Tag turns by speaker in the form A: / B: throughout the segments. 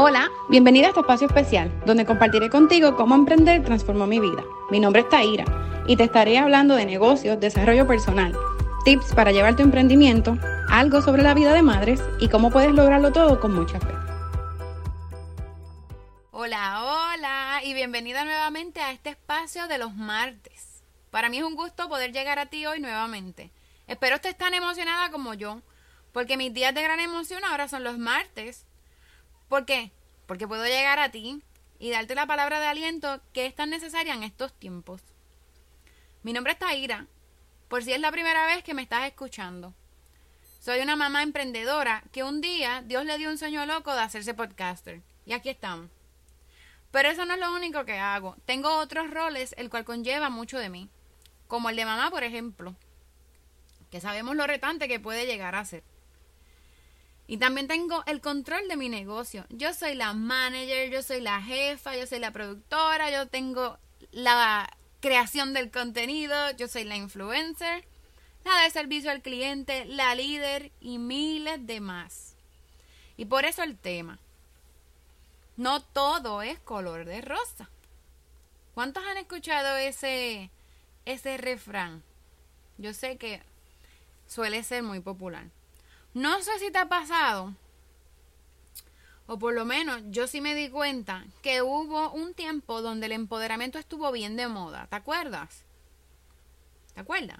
A: Hola, bienvenida a este espacio especial, donde compartiré contigo cómo emprender transformó mi vida. Mi nombre es Taira y te estaré hablando de negocios, desarrollo personal, tips para llevar tu emprendimiento, algo sobre la vida de madres y cómo puedes lograrlo todo con mucha fe.
B: Hola, hola y bienvenida nuevamente a este espacio de los martes. Para mí es un gusto poder llegar a ti hoy nuevamente. Espero estés tan emocionada como yo, porque mis días de gran emoción ahora son los martes ¿Por qué? Porque puedo llegar a ti y darte la palabra de aliento que es tan necesaria en estos tiempos. Mi nombre es Taira, por si es la primera vez que me estás escuchando. Soy una mamá emprendedora que un día Dios le dio un sueño loco de hacerse podcaster. Y aquí estamos. Pero eso no es lo único que hago. Tengo otros roles, el cual conlleva mucho de mí. Como el de mamá, por ejemplo. Que sabemos lo retante que puede llegar a ser. Y también tengo el control de mi negocio. Yo soy la manager, yo soy la jefa, yo soy la productora, yo tengo la creación del contenido, yo soy la influencer, la de servicio al cliente, la líder y miles de más. Y por eso el tema. No todo es color de rosa. ¿Cuántos han escuchado ese, ese refrán? Yo sé que suele ser muy popular. No sé si te ha pasado, o por lo menos yo sí me di cuenta que hubo un tiempo donde el empoderamiento estuvo bien de moda. ¿Te acuerdas? ¿Te acuerdas?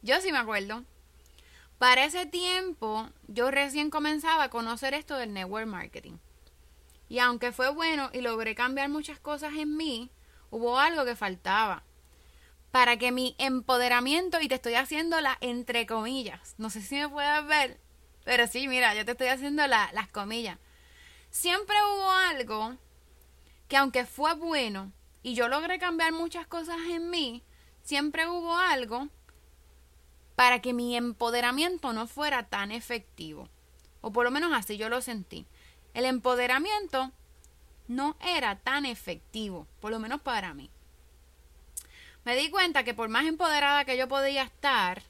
B: Yo sí me acuerdo. Para ese tiempo yo recién comenzaba a conocer esto del network marketing. Y aunque fue bueno y logré cambiar muchas cosas en mí, hubo algo que faltaba para que mi empoderamiento, y te estoy haciendo la entre comillas, no sé si me puedes ver, pero sí, mira, yo te estoy haciendo las comillas. Siempre hubo algo que aunque fue bueno y yo logré cambiar muchas cosas en mí, siempre hubo algo para que mi empoderamiento no fuera tan efectivo. O por lo menos así yo lo sentí. El empoderamiento no era tan efectivo, por lo menos para mí me di cuenta que por más empoderada que yo podía estar,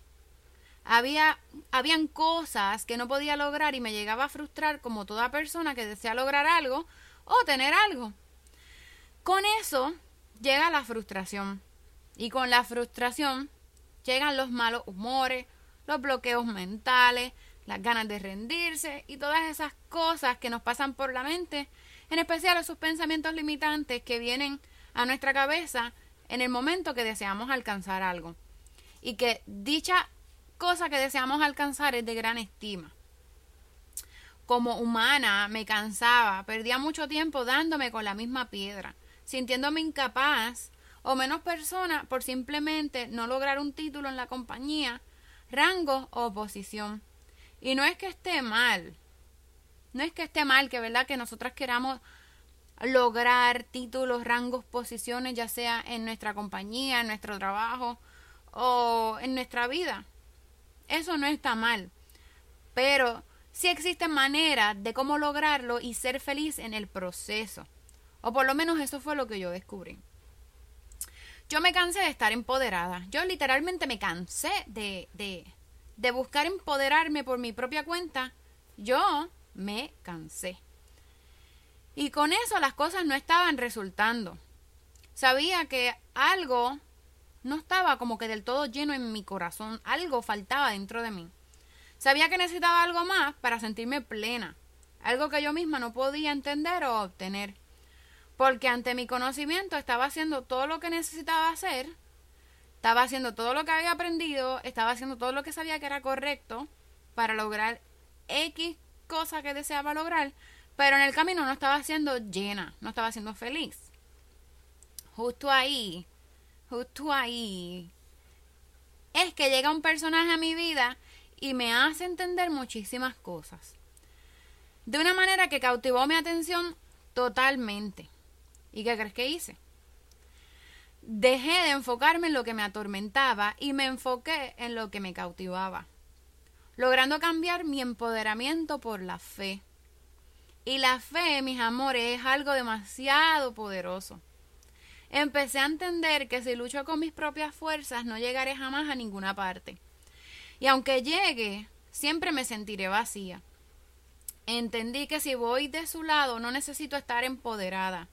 B: había habían cosas que no podía lograr y me llegaba a frustrar como toda persona que desea lograr algo o tener algo. Con eso llega la frustración y con la frustración llegan los malos humores, los bloqueos mentales, las ganas de rendirse y todas esas cosas que nos pasan por la mente, en especial esos pensamientos limitantes que vienen a nuestra cabeza en el momento que deseamos alcanzar algo. Y que dicha cosa que deseamos alcanzar es de gran estima. Como humana me cansaba, perdía mucho tiempo dándome con la misma piedra, sintiéndome incapaz o menos persona por simplemente no lograr un título en la compañía, rango o posición. Y no es que esté mal, no es que esté mal que verdad que nosotras queramos lograr títulos, rangos, posiciones, ya sea en nuestra compañía, en nuestro trabajo o en nuestra vida. Eso no está mal. Pero sí existen maneras de cómo lograrlo y ser feliz en el proceso. O por lo menos eso fue lo que yo descubrí. Yo me cansé de estar empoderada. Yo literalmente me cansé de, de, de buscar empoderarme por mi propia cuenta. Yo me cansé. Y con eso las cosas no estaban resultando. Sabía que algo no estaba como que del todo lleno en mi corazón, algo faltaba dentro de mí. Sabía que necesitaba algo más para sentirme plena, algo que yo misma no podía entender o obtener. Porque ante mi conocimiento estaba haciendo todo lo que necesitaba hacer, estaba haciendo todo lo que había aprendido, estaba haciendo todo lo que sabía que era correcto para lograr X cosa que deseaba lograr, pero en el camino no estaba siendo llena, no estaba siendo feliz. Justo ahí, justo ahí, es que llega un personaje a mi vida y me hace entender muchísimas cosas. De una manera que cautivó mi atención totalmente. ¿Y qué crees que hice? Dejé de enfocarme en lo que me atormentaba y me enfoqué en lo que me cautivaba, logrando cambiar mi empoderamiento por la fe y la fe, mis amores, es algo demasiado poderoso. Empecé a entender que si lucho con mis propias fuerzas no llegaré jamás a ninguna parte. Y aunque llegue, siempre me sentiré vacía. entendí que si voy de su lado no necesito estar empoderada.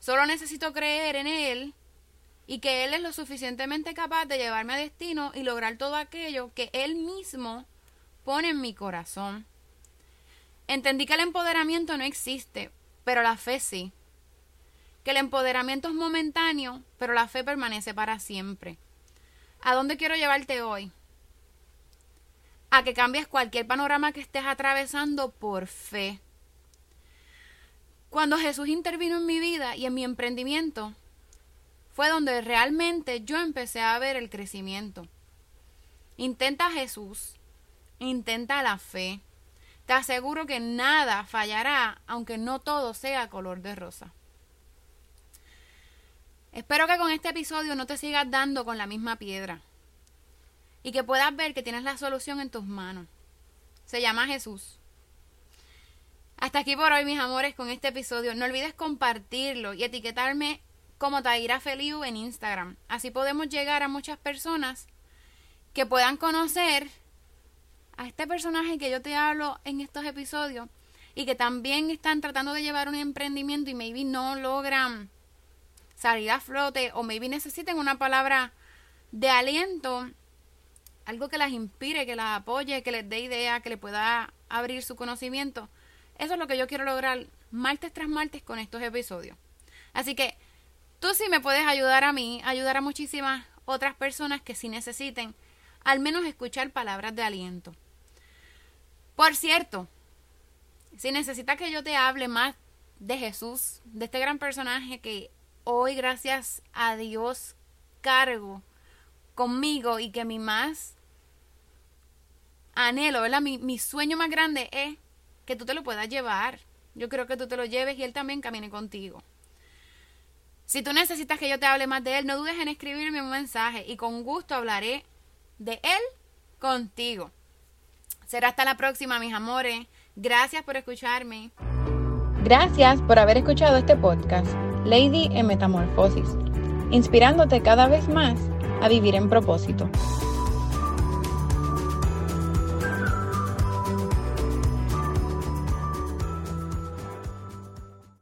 B: Solo necesito creer en Él y que Él es lo suficientemente capaz de llevarme a destino y lograr todo aquello que Él mismo pone en mi corazón. Entendí que el empoderamiento no existe, pero la fe sí. Que el empoderamiento es momentáneo, pero la fe permanece para siempre. ¿A dónde quiero llevarte hoy? A que cambies cualquier panorama que estés atravesando por fe. Cuando Jesús intervino en mi vida y en mi emprendimiento, fue donde realmente yo empecé a ver el crecimiento. Intenta Jesús, intenta la fe. Te aseguro que nada fallará, aunque no todo sea color de rosa. Espero que con este episodio no te sigas dando con la misma piedra y que puedas ver que tienes la solución en tus manos. Se llama Jesús. Hasta aquí por hoy, mis amores, con este episodio. No olvides compartirlo y etiquetarme como Taira Feliu en Instagram. Así podemos llegar a muchas personas que puedan conocer a este personaje que yo te hablo en estos episodios y que también están tratando de llevar un emprendimiento y maybe no logran salir a flote o maybe necesiten una palabra de aliento, algo que las inspire, que las apoye, que les dé idea, que le pueda abrir su conocimiento. Eso es lo que yo quiero lograr martes tras martes con estos episodios. Así que tú sí me puedes ayudar a mí, ayudar a muchísimas otras personas que sí necesiten al menos escuchar palabras de aliento. Por cierto, si necesitas que yo te hable más de Jesús, de este gran personaje que hoy, gracias a Dios, cargo conmigo y que mi más anhelo, ¿verdad? Mi, mi sueño más grande es que tú te lo puedas llevar. Yo creo que tú te lo lleves y él también camine contigo. Si tú necesitas que yo te hable más de él, no dudes en escribirme un mensaje y con gusto hablaré de él contigo. Será hasta la próxima, mis amores. Gracias por escucharme.
A: Gracias por haber escuchado este podcast, Lady en Metamorfosis, inspirándote cada vez más a vivir en propósito.